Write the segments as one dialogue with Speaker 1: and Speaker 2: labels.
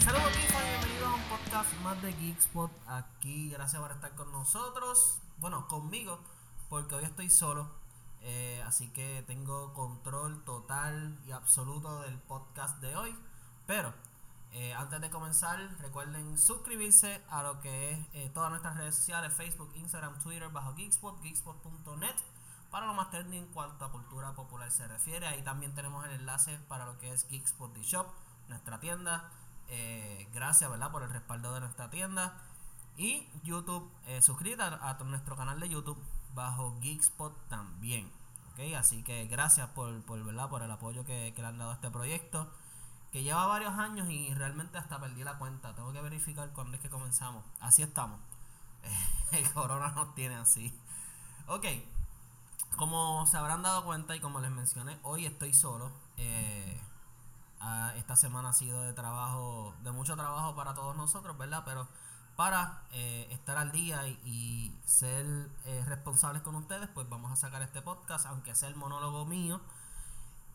Speaker 1: Saludos bienvenidos a un podcast más de Geekspot. Aquí, gracias por estar con nosotros. Bueno, conmigo, porque hoy estoy solo. eh, así que tengo control total y absoluto del podcast de hoy. Pero eh, antes de comenzar, recuerden suscribirse a lo que es eh, todas nuestras redes sociales: Facebook, Instagram, Twitter, bajo Geekspot, geekspot.net. Para lo más técnico en cuanto a cultura popular se refiere, ahí también tenemos el enlace para lo que es Geekspot The Shop, nuestra tienda. Eh, gracias, ¿verdad? Por el respaldo de nuestra tienda. Y YouTube, suscríbete a, nuestro canal de YouTube bajo Geekspot también. ¿ok? Así que gracias por, ¿verdad? por el apoyo que le han dado a este proyecto. Que lleva varios años y realmente hasta perdí la cuenta. Tengo que verificar cuándo es que comenzamos. Así estamos. el corona nos tiene así. Ok. Como se habrán dado cuenta y como les mencioné, hoy estoy solo. Eh, Ah, esta semana ha sido de trabajo, de mucho trabajo para todos nosotros, ¿verdad? Pero para eh, estar al día y, ser eh, responsables con ustedes, pues vamos a sacar este podcast, aunque sea el monólogo mío.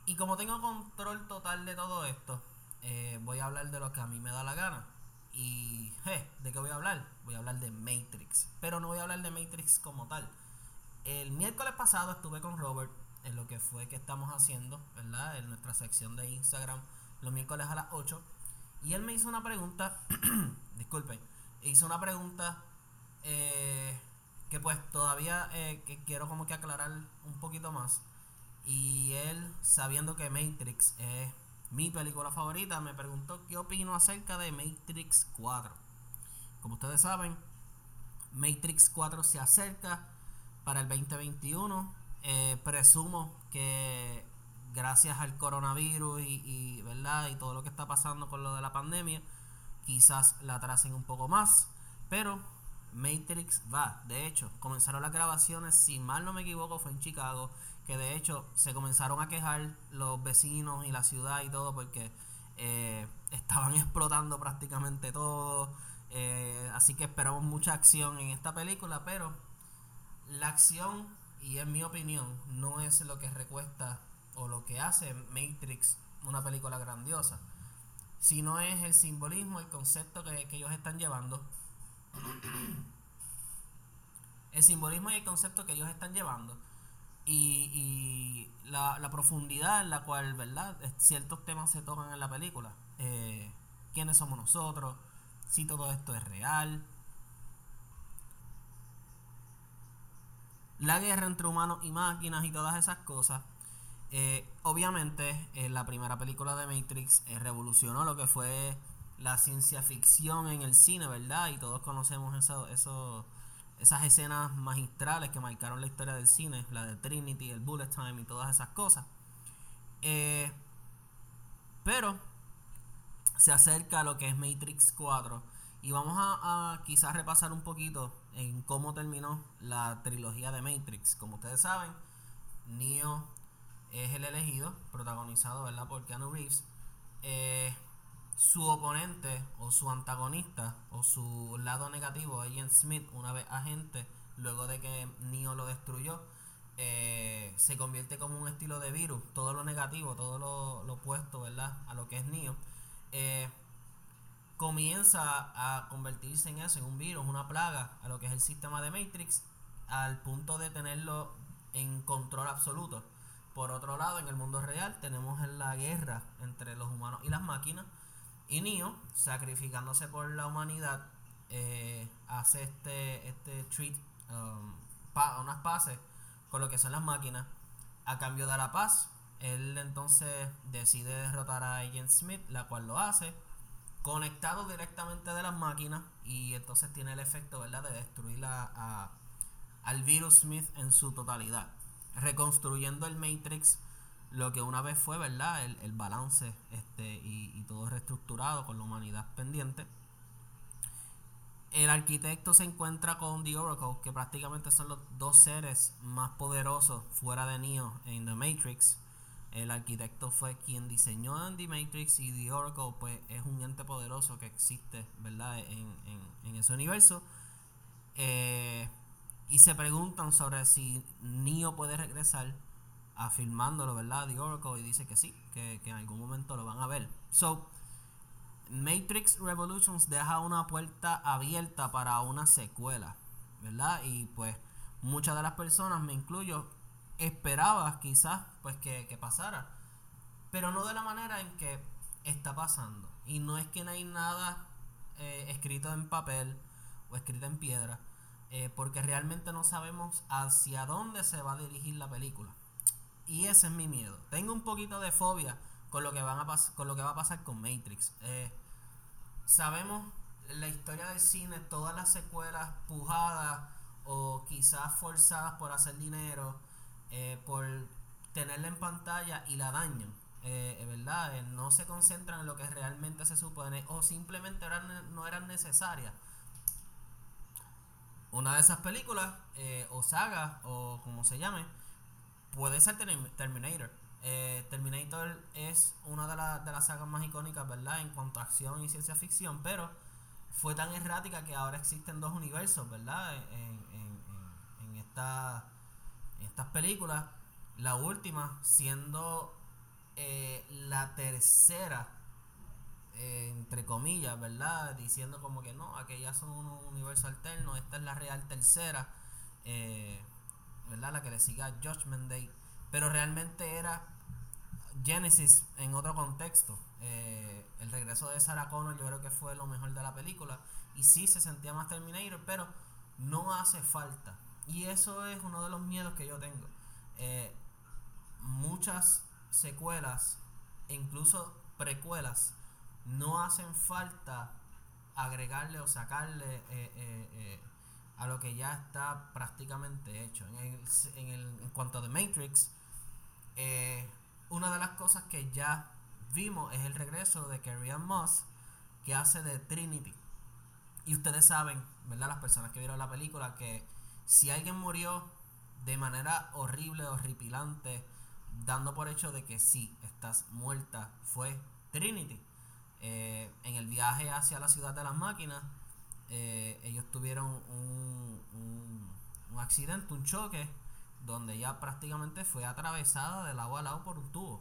Speaker 1: Y como tengo control total de todo esto, eh, voy a hablar de lo que a mí me da la gana. Y, je, ¿de qué voy a hablar? Voy a hablar de Matrix. Pero no voy a hablar de Matrix como tal. El miércoles pasado estuve con Robert en lo que fue que estamos haciendo, ¿verdad? En nuestra sección de Instagram los miércoles a las 8. Y él me hizo una pregunta, disculpen, hizo una pregunta eh, que pues todavía eh, que quiero como que aclarar un poquito más. Y él, sabiendo que Matrix es mi película favorita, me preguntó qué opino acerca de Matrix 4. Como ustedes saben, Matrix 4 se acerca para el 2021. Eh, presumo que gracias al coronavirus y, y, ¿verdad? y todo lo que está pasando con lo de la pandemia, quizás la atrasen un poco más. Pero Matrix va. De hecho, comenzaron las grabaciones, si mal no me equivoco, fue en Chicago. Que de hecho se comenzaron a quejar los vecinos y la ciudad y todo porque eh, estaban explotando prácticamente todo. Eh, así que esperamos mucha acción en esta película, pero la acción, y en mi opinión, no es lo que recuesta o lo que hace Matrix una película grandiosa, sino es el simbolismo, el concepto que, que ellos están llevando. el simbolismo y el concepto que ellos están llevando. Y, y la, profundidad en la cual, ¿verdad? Ciertos temas se tocan en la película. Eh, ¿Quiénes somos nosotros? Si todo esto es real. La guerra entre humanos y máquinas y todas esas cosas. Eh, obviamente, eh, la primera película de Matrix revolucionó lo que fue la ciencia ficción en el cine, ¿verdad? Y todos conocemos eso, eso, esas escenas magistrales que marcaron la historia del cine, la de Trinity, el Bullet Time y todas esas cosas. pero se acerca a lo que es Matrix 4 y vamos a, a quizás repasar un poquito en cómo terminó la trilogía de Matrix. Como ustedes saben, Neo es el elegido, protagonizado ¿verdad? por Keanu Reeves. Eh, su oponente o su antagonista o su lado negativo, Agent Smith, una vez agente, luego de que Neo lo destruyó, eh, se convierte como un estilo de virus. Todo lo negativo, todo lo, opuesto ¿verdad? a lo que es Neo. Eh, comienza a convertirse en eso, en un virus, una plaga, a lo que es el sistema de Matrix, al punto de tenerlo en control absoluto. Por otro lado, en el mundo real tenemos la guerra entre los humanos y las máquinas. Y Neo, sacrificándose por la humanidad, eh, hace este, este treat, um, unas paces con lo que son las máquinas. A cambio de la paz, él entonces decide derrotar a Agent Smith, la cual lo hace, conectado directamente de las máquinas. Y entonces tiene el efecto ¿verdad? de destruir al virus Smith en su totalidad reconstruyendo el Matrix lo que una vez fue, ¿verdad? El, el balance este, y, y, todo reestructurado con la humanidad pendiente. El arquitecto se encuentra con The Oracle, que prácticamente son los dos seres más poderosos fuera de Neo en The Matrix. El arquitecto fue quien diseñó en The Matrix y The Oracle pues es un ente poderoso que existe, ¿verdad? En, en, en ese universo. Eh, y se preguntan sobre si Neo puede regresar afirmándolo, ¿verdad? The Oracle y dice que sí, que, en algún momento lo van a ver. So, Matrix Revolutions deja una puerta abierta para una secuela, ¿verdad? Y pues muchas de las personas, me incluyo, esperaba quizás pues que, que pasara, pero no de la manera en que está pasando. Y no es que no hay nada eh, escrito en papel o escrito en piedra, eh, porque realmente no sabemos hacia dónde se va a dirigir la película. Y ese es mi miedo. Tengo un poquito de fobia con lo que, van a con lo que va a pasar con Matrix. Eh, sabemos la historia del cine, todas las secuelas pujadas o quizás forzadas por hacer dinero, por tenerla en pantalla y la dañan. Eh, ¿verdad? Eh, no se concentran en lo que realmente se supone o simplemente no eran necesarias. Una de esas películas eh, o sagas o como se llame puede ser Terminator. Terminator es una de, de, las sagas más icónicas, ¿verdad? En cuanto a acción y ciencia ficción, pero fue tan errática que ahora existen dos universos, ¿verdad? En, en, en estas películas. La última siendo eh, la tercera, eh, entre comillas, ¿verdad? Diciendo como que no, aquellas son un universo alterno, esta es la real tercera, eh, ¿verdad? La que le siga Judgment Day, pero realmente era Genesis en otro contexto. el regreso de Sarah Connor yo creo que fue lo mejor de la película y sí se sentía más Terminator, pero no hace falta. Y eso es uno de los miedos que yo tengo. muchas secuelas incluso precuelas no hacen falta agregarle o sacarle eh, eh, eh, a lo que ya está prácticamente hecho. En, el, en, el, en cuanto a The Matrix, una de las cosas que ya vimos es el regreso de Carrie Moss que hace de Trinity. Y ustedes saben, ¿verdad? Las personas que vieron la película, que si alguien murió de manera horrible, horripilante, dando por hecho de que sí, estás muerta, fue Trinity. Eh, en el viaje hacia la ciudad de las máquinas, eh, ellos tuvieron un, un, accidente, un choque, donde ella prácticamente fue atravesada del agua al lado por un tubo.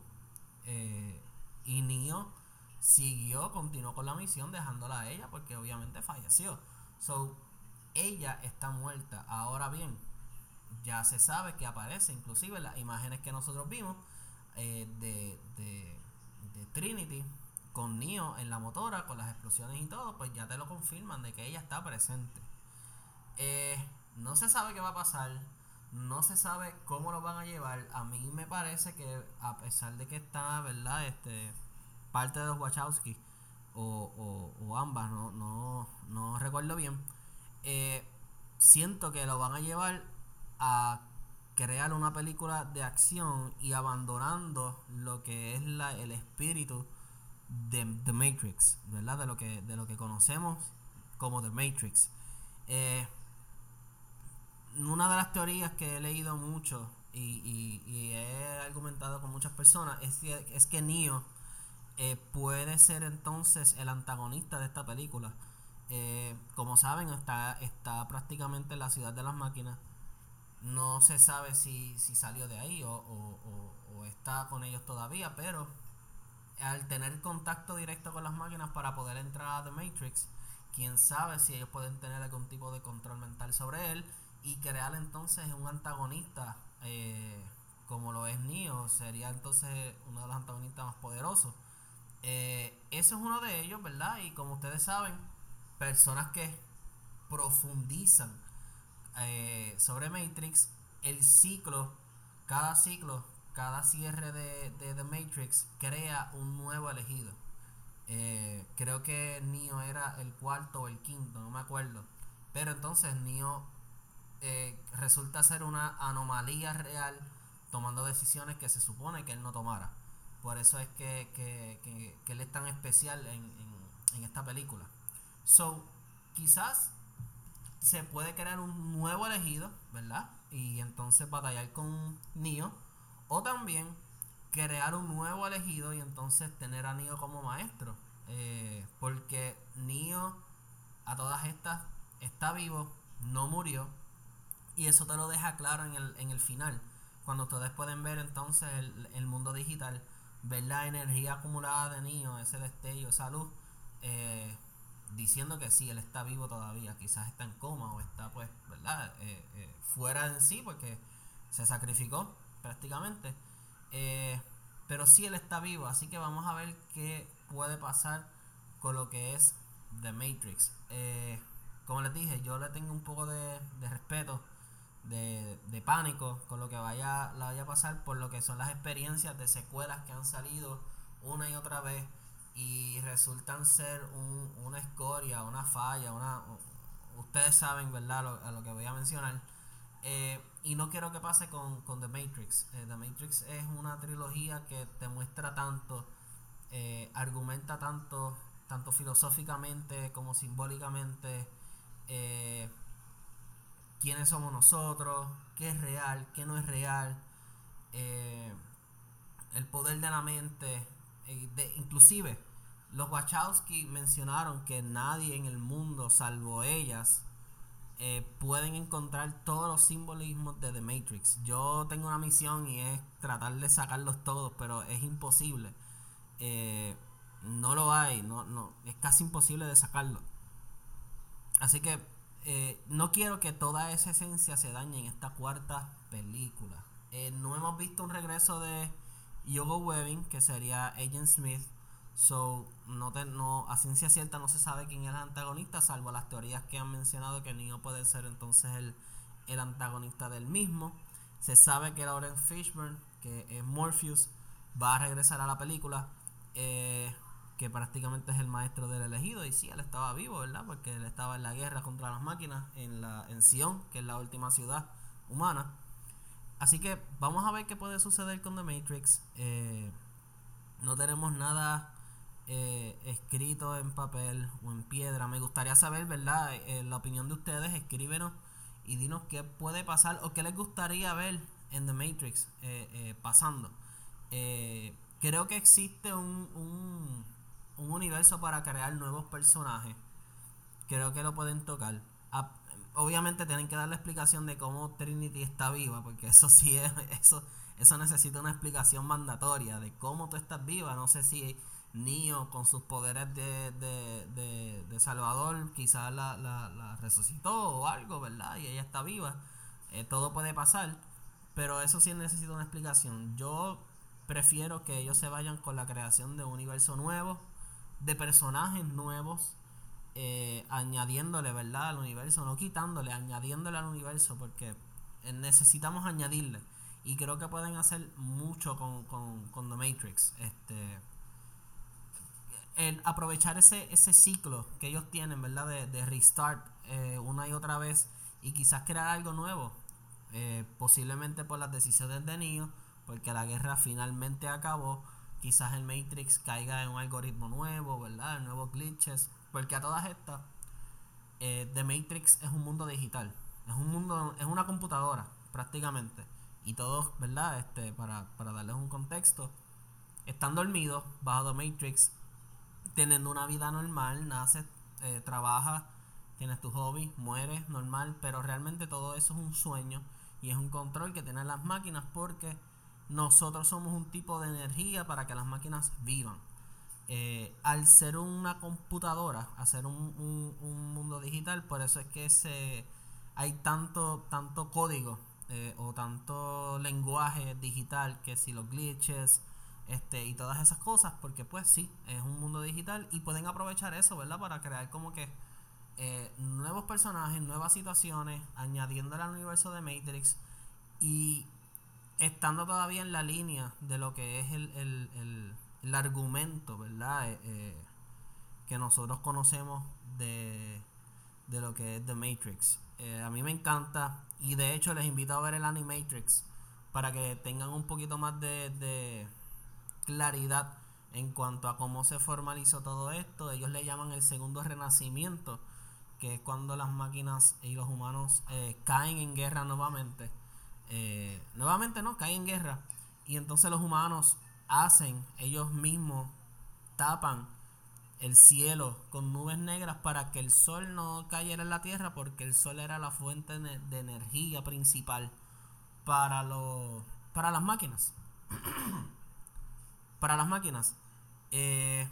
Speaker 1: Eh, y Neo siguió, continuó con la misión dejándola a ella porque obviamente falleció. So, ella está muerta. Ahora bien, ya se sabe que aparece, inclusive las imágenes que nosotros vimos eh, de, de, Trinity con Neo en la motora, con las explosiones y todo, pues ya te lo confirman de que ella está presente. Eh, no se sabe qué va a pasar, no se sabe cómo lo van a llevar. A mí me parece que a pesar de que está, ¿verdad? Este, parte de los Wachowski o, o, ambas, no, no, no recuerdo bien. Eh, siento que lo van a llevar a crear una película de acción y abandonando lo que es la, el espíritu de The Matrix, ¿verdad? De lo que, de lo que conocemos como The Matrix. Eh, una de las teorías que he leído mucho y, he argumentado con muchas personas es que, es que Neo eh, puede ser entonces el antagonista de esta película. Eh, como saben, está, está prácticamente en la ciudad de las máquinas no se sabe si, si salió de ahí o, o, está con ellos todavía, pero al tener contacto directo con las máquinas para poder entrar a The Matrix, quién sabe si ellos pueden tener algún tipo de control mental sobre él y crear entonces un antagonista eh, como lo es Neo, sería entonces uno de los antagonistas más poderosos. Eh, eso es uno de ellos, ¿verdad? Y como ustedes saben, personas que profundizan eh, sobre Matrix, el ciclo, cada ciclo, cada cierre de, The Matrix crea un nuevo elegido. Eh, creo que Neo era el cuarto o el quinto, no me acuerdo. Pero entonces Neo eh, resulta ser una anomalía real tomando decisiones que se supone que él no tomara. Por eso es que, él es tan especial en, en, en esta película. So, quizás se puede crear un nuevo elegido, ¿verdad? Y entonces batallar con Neo. O también crear un nuevo elegido y entonces tener a Neo como maestro. Eh, porque Neo a todas estas está vivo, no murió. Y eso te lo deja claro en el, en el final. Cuando ustedes pueden ver entonces el, mundo digital, ver la energía acumulada de Neo, ese destello, esa luz, eh, diciendo que sí, él está vivo todavía, quizás está en coma o está pues, ¿verdad? Eh, eh, fuera en sí porque se sacrificó prácticamente. pero sí, él está vivo, así que vamos a ver qué puede pasar con lo que es The Matrix. como les dije, yo le tengo un poco de, de respeto de, pánico con lo que vaya, la vaya a pasar por lo que son las experiencias de secuelas que han salido una y otra vez y resultan ser una escoria, una falla, una ustedes saben, ¿verdad? Lo, a lo que voy a mencionar. Eh, y no quiero que pase con, con The Matrix. Eh, The Matrix es una trilogía que te muestra tanto, eh, argumenta tanto, tanto filosóficamente como simbólicamente quiénes somos nosotros, qué es real, qué no es real, eh, el poder de la mente, eh, de, inclusive los Wachowski mencionaron que nadie en el mundo, salvo ellas, eh, pueden encontrar todos los simbolismos de The Matrix. Yo tengo una misión y es tratar de sacarlos todos, pero es imposible. no lo hay, no, no, es casi imposible de sacarlo. Así que eh, no quiero que toda esa esencia se dañe en esta cuarta película. Eh, no hemos visto un regreso de Yogo Webbing, que sería Agent Smith. So, no, no, a ciencia cierta no se sabe quién es el antagonista, salvo las teorías que han mencionado que Neo puede ser entonces el, el antagonista del mismo. Se sabe que Lawrence Fishburne, que es Morpheus, va a regresar a la película. Eh, que prácticamente es el maestro del elegido. Y sí, él estaba vivo, ¿verdad? Porque él estaba en la guerra contra las máquinas en, la, en Sion, que es la última ciudad humana. Así que vamos a ver qué puede suceder con The Matrix. Eh, no tenemos nada eh, escrito en papel o en piedra. Me gustaría saber, ¿verdad? Eh, la opinión de ustedes. Escríbenos y dinos qué puede pasar o qué les gustaría ver en The Matrix pasando. creo que existe un un universo para crear nuevos personajes, creo que lo pueden tocar. obviamente tienen que dar la explicación de cómo Trinity está viva, porque eso sí es, eso, eso necesita una explicación mandatoria de cómo tú estás viva. No sé si Neo con sus poderes de, de, de, Salvador quizás la, la, resucitó o algo, ¿verdad? Y ella está viva. Eh, todo puede pasar, pero eso sí necesita una explicación. Yo prefiero que ellos se vayan con la creación de un universo nuevo de personajes nuevos, eh, añadiéndole, ¿verdad? Al universo, no quitándole, añadiéndole al universo, porque eh, necesitamos añadirle. Y creo que pueden hacer mucho con, con, The Matrix. Este, el aprovechar ese, ese ciclo que ellos tienen, ¿verdad? De, de restart eh, una y otra vez y quizás crear algo nuevo. posiblemente por las decisiones de Neo, porque la guerra finalmente acabó quizás el Matrix caiga en un algoritmo nuevo, ¿verdad? Nuevos glitches. Porque a todas estas, eh, The Matrix es un mundo digital. Es un mundo, es una computadora, prácticamente. Y todos, ¿verdad? Este, para, para darles un contexto, están dormidos bajo The Matrix, teniendo una vida normal, naces, eh, trabajas, tienes tu hobby, mueres normal, pero realmente todo eso es un sueño y es un control que tienen las máquinas porque nosotros somos un tipo de energía para que las máquinas vivan. Eh, al ser una computadora, hacer un, un, mundo digital, por eso es que se, hay tanto, tanto código eh, o tanto lenguaje digital que si los glitches este, y todas esas cosas, porque pues sí, es un mundo digital y pueden aprovechar eso, ¿verdad? Para crear como que eh, nuevos personajes, nuevas situaciones, añadiéndole al universo de Matrix y estando todavía en la línea de lo que es el, el, el, argumento, ¿verdad? Eh, eh, que nosotros conocemos de, de, lo que es The Matrix. A mí me encanta y de hecho les invito a ver el Animatrix para que tengan un poquito más de claridad en cuanto a cómo se formalizó todo esto. Ellos le llaman el segundo renacimiento, que es cuando las máquinas y los humanos caen en guerra nuevamente eh, nuevamente no, cae en guerra. Y entonces los humanos hacen, ellos mismos tapan el cielo con nubes negras para que el sol no cayera en la tierra porque el sol era la fuente de energía principal para para las máquinas para las máquinas eh,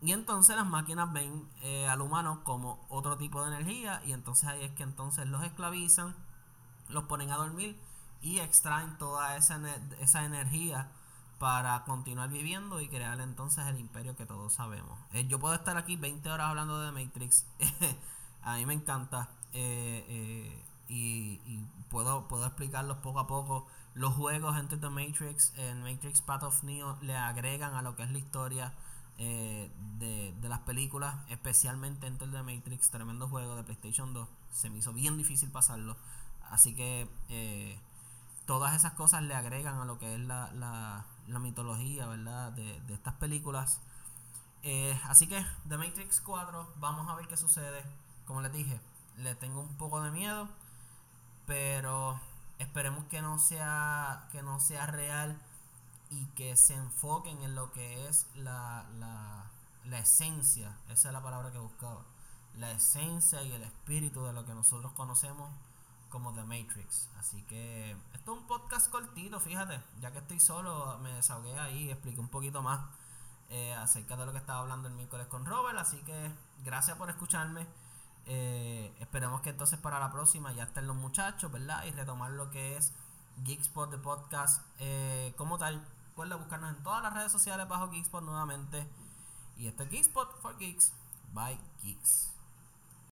Speaker 1: y entonces las máquinas ven eh, al humano como otro tipo de energía y entonces ahí es que entonces los esclavizan los ponen a dormir y extraen toda esa, esa energía para continuar viviendo y crear entonces el imperio que todos sabemos. Eh, yo puedo estar aquí 20 horas hablando de Matrix. a mí me encanta. Y, puedo, puedo explicarlos poco a poco. Los juegos entre The Matrix, en Matrix Path of Neo, le agregan a lo que es la historia de, de, las películas, especialmente entre The Matrix, tremendo juego de PlayStation 2. Se me hizo bien difícil pasarlo. Así que todas esas cosas le agregan a lo que es la, la, mitología, ¿verdad? De, estas películas. Eh, así que The Matrix 4, vamos a ver qué sucede. Como les dije, le tengo un poco de miedo, pero esperemos que no sea, que no sea real y que se enfoquen en lo que es la, la, la esencia, esa es la palabra que buscaba, la esencia y el espíritu de lo que nosotros conocemos como The Matrix. Así que esto es un podcast cortito, fíjate, ya que estoy solo, me desahogué ahí, expliqué un poquito más eh, acerca de lo que estaba hablando el miércoles con Robert. Así que gracias por escucharme. Eh, esperemos que entonces para la próxima ya estén los muchachos, ¿verdad? Y retomar lo que es Geekspot de podcast eh, como tal. Recuerda buscarnos en todas las redes sociales bajo Geekspot nuevamente. Y esto es Geekspot for Geeks by Geeks.